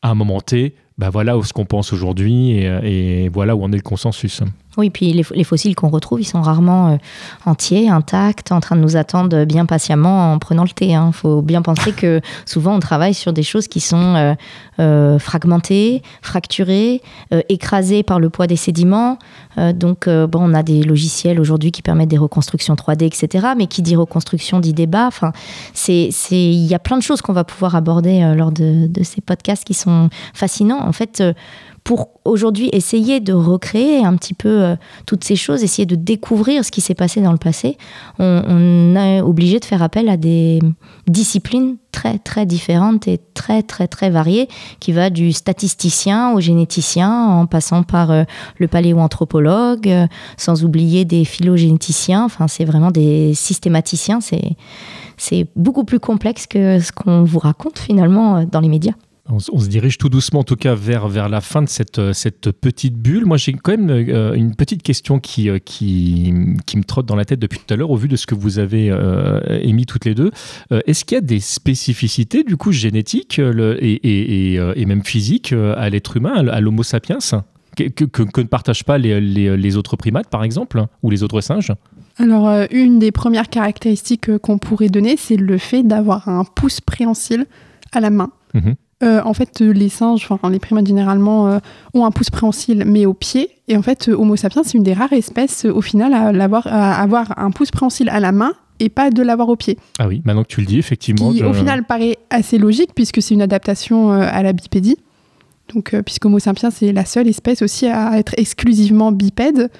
Speaker 2: à un moment T, bah voilà ce qu'on pense aujourd'hui et, et, voilà où on est le consensus.
Speaker 3: Oui, puis les, fossiles qu'on retrouve, ils sont rarement euh, entiers, intacts, en train de nous attendre bien patiemment en prenant le thé. Il hein. faut bien penser que souvent on travaille sur des choses qui sont euh, euh, fragmentées, fracturées, écrasées par le poids des sédiments. donc, bon, on a des logiciels aujourd'hui qui permettent des reconstructions 3D, etc. Mais qui dit reconstruction dit débat. Enfin, c'est, il y a plein de choses qu'on va pouvoir aborder lors de, de, ces podcasts qui sont fascinants. En fait, pour aujourd'hui essayer de recréer un petit peu euh, toutes ces choses, essayer de découvrir ce qui s'est passé dans le passé, on, est obligé de faire appel à des disciplines très très différentes et très très très variées, qui va du statisticien au généticien, en passant par euh, le paléoanthropologue, euh, sans oublier des phylogénéticiens. Enfin, c'est vraiment des systématiciens. C'est beaucoup plus complexe que ce qu'on vous raconte finalement dans les médias.
Speaker 2: On, se dirige tout doucement, en tout cas, vers, vers la fin de cette, euh, cette petite bulle. Moi, j'ai quand même euh, une petite question qui, euh, qui, qui me trotte dans la tête depuis tout à l'heure, au vu de ce que vous avez euh, émis toutes les deux. Est-ce qu'il y a des spécificités, du coup, génétiques le- et, et, et, et même physiques à l'être humain, à l'Homo sapiens que, que- ne partagent pas les, les- les autres primates, par exemple, ou les autres singes?
Speaker 4: Alors, euh, une des premières caractéristiques qu'on pourrait donner, c'est le fait d'avoir un pouce préhensile à la main.
Speaker 2: Mhm.
Speaker 4: Euh, en fait, euh, les singes, enfin les primates généralement, euh, ont un pouce préhensile, mais au pied. Et en fait, Homo sapiens, c'est une des rares espèces, au final, à, avoir un pouce préhensile à la main et pas de l'avoir au pied.
Speaker 2: Ah oui, maintenant que tu le dis, effectivement.
Speaker 4: qui, au final, paraît assez logique, puisque c'est une adaptation à la bipédie. Donc, puisque Homo sapiens, c'est la seule espèce aussi à être exclusivement bipède.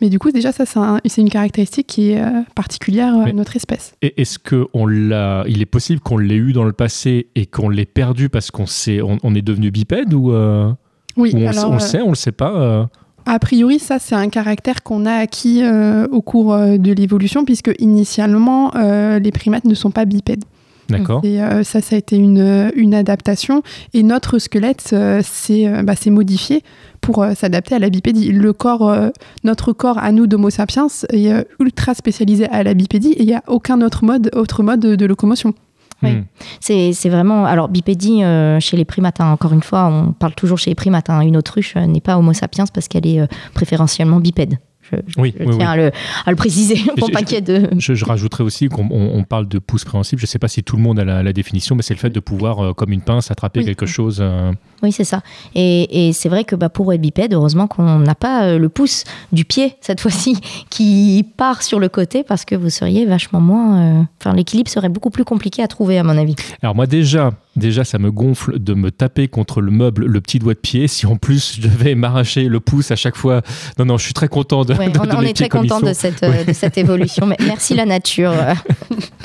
Speaker 4: Mais du coup, déjà, ça, c'est un- c'est une caractéristique qui est euh, particulière euh, à notre espèce.
Speaker 2: Et est-ce que on l'a Il est possible qu'on l'ait eu dans le passé et qu'on l'ait perdu parce qu'on s'est, on, on est devenu bipède ou, euh,
Speaker 4: Oui,
Speaker 2: ou on, le-
Speaker 4: alors,
Speaker 2: on le sait, on le sait pas euh,
Speaker 4: A priori, ça, c'est un caractère qu'on a acquis euh, au cours de l'évolution, puisque initialement, les primates ne sont pas bipèdes.
Speaker 2: D'accord.
Speaker 4: Et euh, ça, ça a été une, une adaptation. Et notre squelette euh, s'est euh, bah, modifié pour euh, s'adapter à la bipédie. Le corps, euh, notre corps à nous d'Homo sapiens est euh, ultra spécialisé à la bipédie et il n'y a aucun autre mode, autre mode de locomotion.
Speaker 3: Oui.
Speaker 2: Hmm.
Speaker 3: C'est c'est vraiment. Alors, bipédie euh, chez les primates, hein, encore une fois, on parle toujours chez les primates. hein, une autruche euh, n'est pas Homo sapiens parce qu'elle est euh, préférentiellement bipède. Je, je-
Speaker 2: Oui,
Speaker 3: je
Speaker 2: oui,
Speaker 3: tiens À, le, à le préciser pour pas qu'il y ait de.
Speaker 2: Je, rajouterais aussi qu'on on- on parle de pouce préhensible. Je ne sais pas si tout le monde a la, la définition, mais c'est le fait de pouvoir, euh, comme une pince, attraper quelque chose. euh,
Speaker 3: Oui, c'est ça. Et, et c'est vrai que bah, pour être bipède, heureusement qu'on n'a pas euh, le pouce du pied, cette fois-ci, qui part sur le côté parce que vous seriez vachement moins. Enfin, l'équilibre serait beaucoup plus compliqué à trouver, à mon avis.
Speaker 2: Alors moi déjà, déjà ça me gonfle de me taper contre le meuble le petit doigt de pied. Si en plus je devais m'arracher le pouce à chaque fois, non non, je suis très content de.
Speaker 3: Ouais,
Speaker 2: de-
Speaker 3: on,
Speaker 2: de
Speaker 3: on
Speaker 2: mes
Speaker 3: est très content de cette, euh, de cette évolution. Mais merci la nature.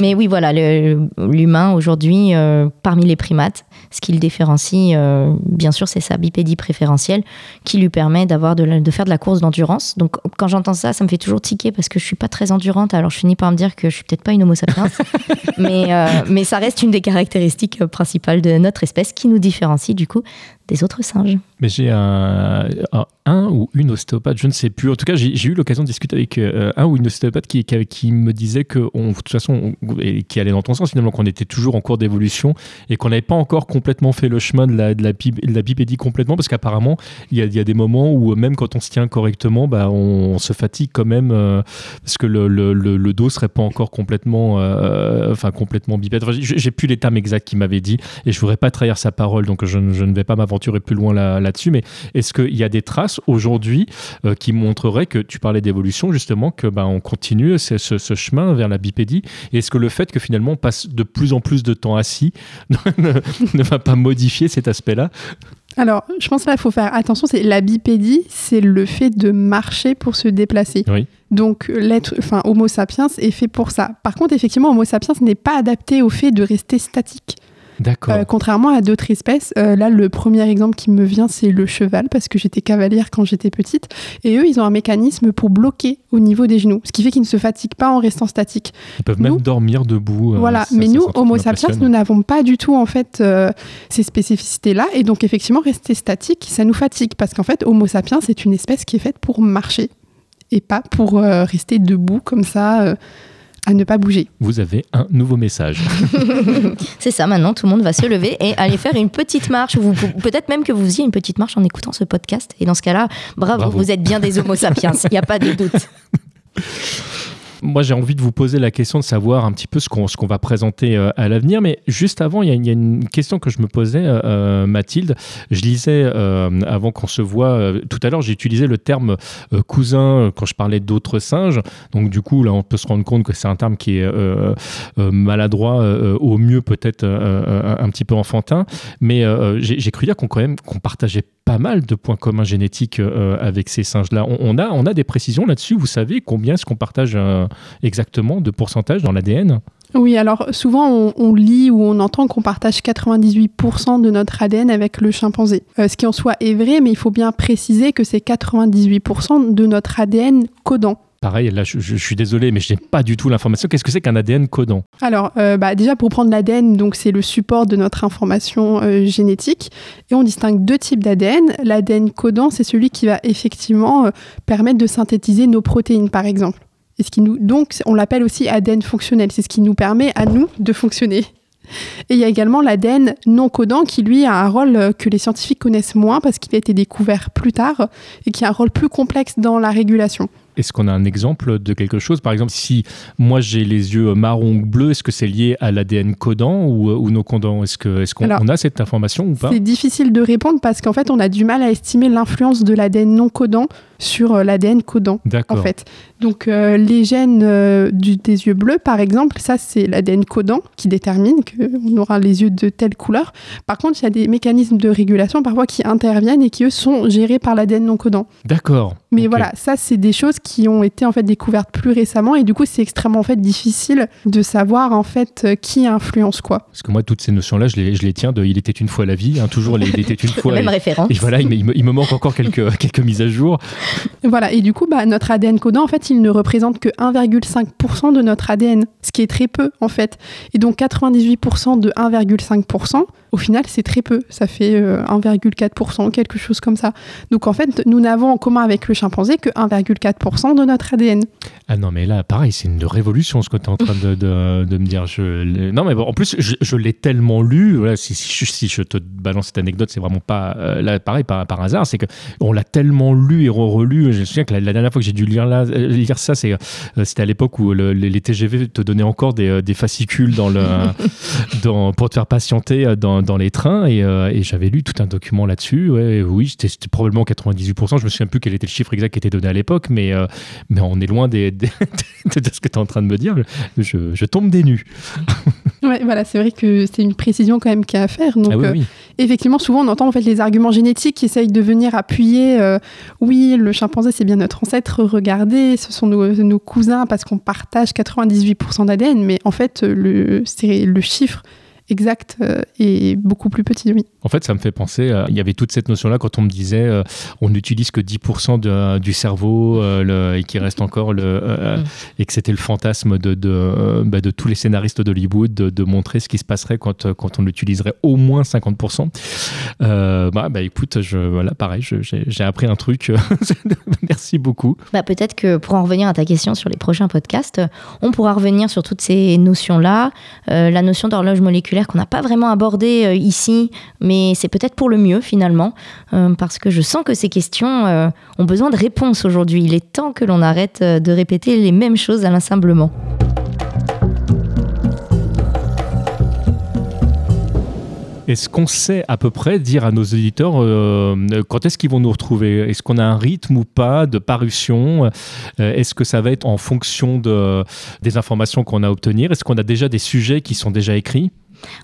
Speaker 3: Mais oui, voilà, l'humain aujourd'hui, euh, parmi les primates, ce qui le différencie, euh, bien sûr, c'est sa bipédie préférentielle qui lui permet d'avoir de, faire de la course d'endurance. Donc, quand j'entends ça, ça me fait toujours tiquer parce que je suis pas très endurante. Alors, je finis par me dire que je suis peut-être pas une Homo sapiens, mais, euh, mais ça reste une des caractéristiques principales de notre espèce qui nous différencie du coup des autres singes.
Speaker 2: Mais j'ai un, ou une ostéopathe, je ne sais plus. En tout cas, j'ai eu l'occasion de discuter avec euh, un ou une ostéopathe qui, me disait que, de toute façon, on- et qui allait dans ton sens finalement, qu'on était toujours en cours d'évolution et qu'on n'avait pas encore complètement fait le chemin de la, bipédie complètement, parce qu'apparemment, il y a, des moments où euh, même quand on se tient correctement, bah, on, se fatigue quand même, euh, parce que le, dos serait pas encore complètement, euh, enfin, complètement bipède. J'ai plus les termes exacts qu'il m'avait dit, et je voudrais pas trahir sa parole, donc je, ne- ne vais pas m'aventurer plus loin là- là-dessus, mais est-ce qu'il y a des traces aujourd'hui euh, qui montreraient que tu parlais d'évolution, justement, que bah, on continue ce, ce- ce chemin vers la bipédie? Et est-ce que le fait que finalement on passe de plus en plus de temps assis ne, ne va pas modifier cet aspect-là?
Speaker 4: Alors, je pense qu'il faut faire attention. C'est la bipédie, c'est le fait de marcher pour se déplacer.
Speaker 2: Oui.
Speaker 4: Donc, l'être, enfin, Homo sapiens est fait pour ça. Par contre, effectivement, Homo sapiens n'est pas adapté au fait de rester statique.
Speaker 2: D'accord.
Speaker 4: Euh, contrairement à d'autres espèces, euh, là, le premier exemple qui me vient, c'est le cheval, parce que j'étais cavalière quand j'étais petite. Et eux, ils ont un mécanisme pour bloquer au niveau des genoux, ce qui fait qu'ils ne se fatiguent pas en restant statiques.
Speaker 2: Ils peuvent
Speaker 4: nous-
Speaker 2: même dormir debout. euh,
Speaker 4: voilà,
Speaker 2: ça-
Speaker 4: mais
Speaker 2: ça,
Speaker 4: nous, Homo sapiens, nous n'avons pas du tout en fait ces spécificités-là, et donc effectivement, rester statique, ça nous fatigue, parce qu'en fait, Homo sapiens, c'est une espèce qui est faite pour marcher et pas pour rester debout comme ça, à ne pas bouger.
Speaker 2: Vous avez un nouveau message.
Speaker 3: C'est ça, maintenant tout le monde va se lever et aller faire une petite marche. Vous- Peut-être même que vous faisiez une petite marche en écoutant ce podcast. Et dans ce cas-là, bravo,
Speaker 2: Bravo.
Speaker 3: vous êtes bien des Homo sapiens, il n'y a pas de doute.
Speaker 2: Moi, j'ai envie de vous poser la question de savoir un petit peu ce qu'on qu'on va présenter euh, à l'avenir. Mais juste avant, il y, a- une question que je me posais, euh, euh, Mathilde. Je lisais, euh, avant qu'on se voit, euh, tout à l'heure, j'ai utilisé le terme euh, cousin euh, quand je parlais d'autres singes. Donc, du coup, là, on peut se rendre compte que c'est un terme qui est euh, euh, maladroit, euh, au mieux peut-être euh, euh, un petit peu enfantin. Mais euh, j'ai cru dire qu'on quand partageait pas mal de points communs génétiques avec ces singes-là. On, a, on a des précisions là-dessus. Vous savez combien est-ce qu'on partage exactement de pourcentage dans l'ADN
Speaker 4: oui, alors souvent on, lit ou on entend qu'on partage 98% de notre ADN avec le chimpanzé. ce qui en soi est vrai, mais il faut bien préciser que c'est 98% de notre ADN codant.
Speaker 2: Pareil, là, je, suis désolé, mais je n'ai pas du tout l'information. Qu'est-ce que c'est qu'un ADN codant?
Speaker 4: Alors, euh, bah, déjà, pour prendre l'ADN, donc c'est le support de notre information euh, génétique. Et on distingue deux types d'ADN. L'ADN codant, c'est celui qui va effectivement euh, permettre de synthétiser nos protéines, par exemple. Donc, on l'appelle aussi ADN fonctionnel. C'est ce qui nous permet à nous de fonctionner. Et il y a également l'ADN non codant qui, lui, a un rôle que les scientifiques connaissent moins parce qu'il a été découvert plus tard et qui a un rôle plus complexe dans la régulation.
Speaker 2: Est-ce qu'on a un exemple de quelque chose? Par exemple, si moi j'ai les yeux marron ou bleus, est-ce que c'est lié à l'ADN codant ou, ou non codant? Est-ce qu'on est qu'on a cette information ou pas?
Speaker 4: C'est difficile de répondre parce qu'en fait, on a du mal à estimer l'influence de l'ADN non codant sur euh, l'ADN codant. En fait. Donc euh, les gènes euh, du, des yeux bleus, par exemple, ça c'est l'ADN codant qui détermine qu'on aura les yeux de telle couleur. Par contre, il y a des mécanismes de régulation parfois qui interviennent et qui eux sont gérés par l'ADN non codant.
Speaker 2: D'accord.
Speaker 4: Mais voilà, ça c'est des choses qui ont été en fait découvertes plus récemment et du coup c'est extrêmement en fait difficile de savoir en fait qui influence quoi.
Speaker 2: Parce que moi toutes ces notions là je les, je les tiens de il était une fois la vie, hein, toujours les, il était une fois.
Speaker 3: la même référence.
Speaker 2: Et voilà, il me, il me, manque encore quelques, quelques mises à jour.
Speaker 4: Voilà, et du coup bah, notre ADN codant en fait il ne représente que 1,5% de notre ADN, ce qui est très peu en fait. Et donc 98% de 1,5%, au final c'est très peu, ça fait 1,4%, euh, quelque chose comme ça. Donc en fait nous n'avons en commun avec le chimpanzé que 1,4% de notre ADN.
Speaker 2: Ah non, mais là, pareil, c'est une révolution ce que tu es en train de, de, me dire. Je, non, mais bon, en plus, je, l'ai tellement lu. Voilà, si, si, je te balance cette anecdote, c'est vraiment pas euh, là, pareil par, par hasard. C'est qu'on l'a tellement lu et relu. Je me souviens que la, dernière fois que j'ai dû lire, là, euh, lire ça, c'est, euh, c'était à l'époque où les, TGV te donnaient encore des, des fascicules dans le, dans, pour te faire patienter dans, dans les trains. Et, et, j'avais lu tout un document là-dessus. Ouais, oui, c'était, probablement 98%. Je me souviens plus quel était le chiffre exact qui était donné à l'époque, mais, mais on est loin des de, ce que tu es en train de me dire, je, tombe des nues.
Speaker 4: ouais, voilà, c'est vrai que c'est une précision quand même qu'il y a à faire. Donc, ah euh, effectivement, souvent on entend en fait les arguments génétiques qui essayent de venir appuyer. Euh, oui, le chimpanzé c'est bien notre ancêtre. Regardez, ce sont nos, nos cousins parce qu'on partage 98% d'ADN. Mais en fait, le, c'est le chiffre exact euh, et beaucoup plus petit, oui.
Speaker 2: En fait, ça me fait penser, il y avait toute cette notion-là quand on me disait euh, on n'utilise que 10% de, du cerveau euh, et qu'il reste encore le. Et que c'était le fantasme de, de, bah, de tous les scénaristes d'Hollywood de, de, montrer ce qui se passerait quand, quand on utiliserait au moins 50%. bah, bah écoute, je, voilà, pareil, j'ai appris un truc. Merci beaucoup.
Speaker 3: Bah, Peut-être que pour en revenir à ta question sur les prochains podcasts, on pourra revenir sur toutes ces notions-là, la notion d'horloge moléculaire qu'on n'a pas vraiment abordé euh, ici, mais c'est peut-être pour le mieux finalement, euh, parce que je sens que ces questions euh, ont besoin de réponses aujourd'hui. Il est temps que l'on arrête de répéter les mêmes choses à l'insemblement.
Speaker 2: Est-ce qu'on sait à peu près dire à nos éditeurs quand est-ce qu'ils vont nous retrouver? Est-ce qu'on a un rythme ou pas de parution? Est-ce que ça va être en fonction de, des informations qu'on a à obtenir? Est-ce qu'on a déjà des sujets qui sont déjà écrits?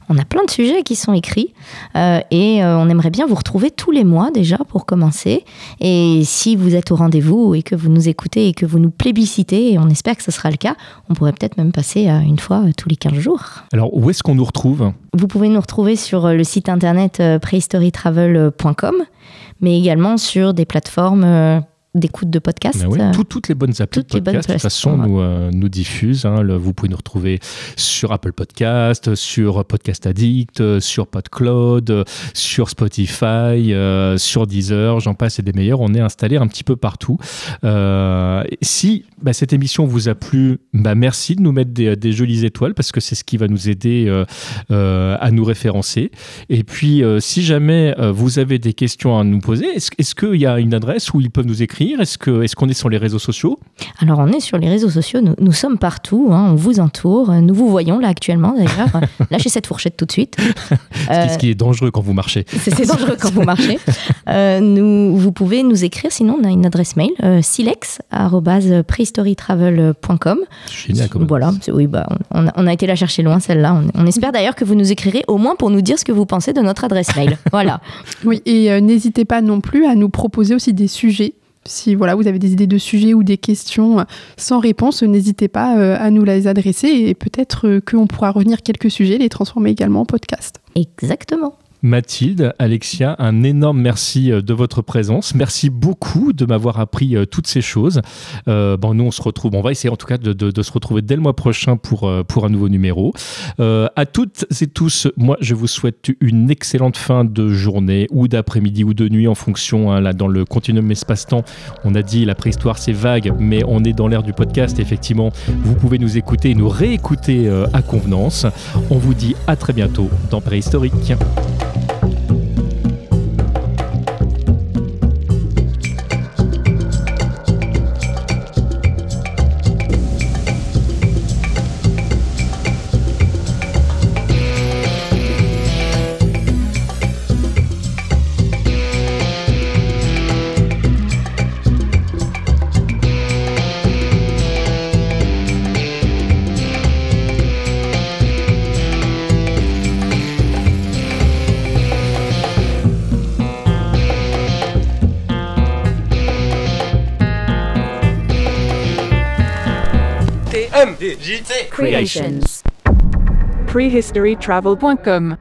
Speaker 3: On a plein de sujets qui sont écrits euh, et euh, on aimerait bien vous retrouver tous les mois déjà pour commencer. Et si vous êtes au rendez-vous et que vous nous écoutez et que vous nous plébiscitez, et on espère que ce sera le cas, on pourrait peut-être même passer à une fois tous les 15 jours.
Speaker 2: Alors où est-ce qu'on nous retrouve?
Speaker 3: Vous pouvez nous retrouver sur le site internet euh, prehistorytravel.com mais également sur des plateformes d'écoute de podcast.
Speaker 2: Euh, toutes les bonnes applis de podcast, de toute façon, nous, euh, nous diffusent. Hein, vous pouvez nous retrouver sur Apple Podcast, sur Podcast Addict, sur PodCloud, sur Spotify, euh, sur Deezer, j'en passe et des meilleurs. On est installé un petit peu partout. si bah, cette émission vous a plu, bah, merci de nous mettre des, des jolies étoiles parce que c'est ce qui va nous aider à nous référencer. Et puis, si jamais vous avez des questions à nous poser, est-ce qu'il y a une adresse où ils peuvent nous écrire écrire Est-ce qu'on est, qu'on est sur les réseaux sociaux?
Speaker 3: Alors, on est sur les réseaux sociaux. Nous, nous sommes partout. hein, on vous entoure. Nous vous voyons là actuellement, d'ailleurs. Lâchez cette fourchette tout de suite.
Speaker 2: Ce qui- Ce qui est dangereux quand vous marchez.
Speaker 3: C'est dangereux quand vous marchez. Euh, nous, vous pouvez nous écrire, sinon on a une adresse mail, euh, silex.prehistorytravel.com.
Speaker 2: Génial comme
Speaker 3: Voilà, oui, bah, on, a, on a été la chercher loin celle-là. On, on espère d'ailleurs que vous nous écrirez au moins pour nous dire ce que vous pensez de notre adresse mail. voilà.
Speaker 4: Oui, et euh, n'hésitez pas non plus à nous proposer aussi des sujets. Si voilà, vous avez des idées de sujets ou des questions euh, sans réponse, n'hésitez pas euh, à nous les adresser et peut-être euh, qu'on pourra revenir quelques sujets, les transformer également en podcast.
Speaker 3: Exactement.
Speaker 2: Mathilde, Alexia, un énorme merci euh, de votre présence. Merci beaucoup de m'avoir appris euh, toutes ces choses. Euh, bon, nous, on se retrouve. On va essayer en tout cas de, se retrouver dès le mois prochain pour, pour un nouveau numéro. À toutes et tous, moi, je vous souhaite une excellente fin de journée ou d'après-midi ou de nuit en fonction. hein, là, dans le continuum espace-temps, on a dit la préhistoire, c'est vague, mais on est dans l'ère du podcast. Effectivement, vous pouvez nous écouter et nous réécouter à convenance. On vous dit à très bientôt dans Préhistorique.
Speaker 5: Creations. Prehistorytravel.com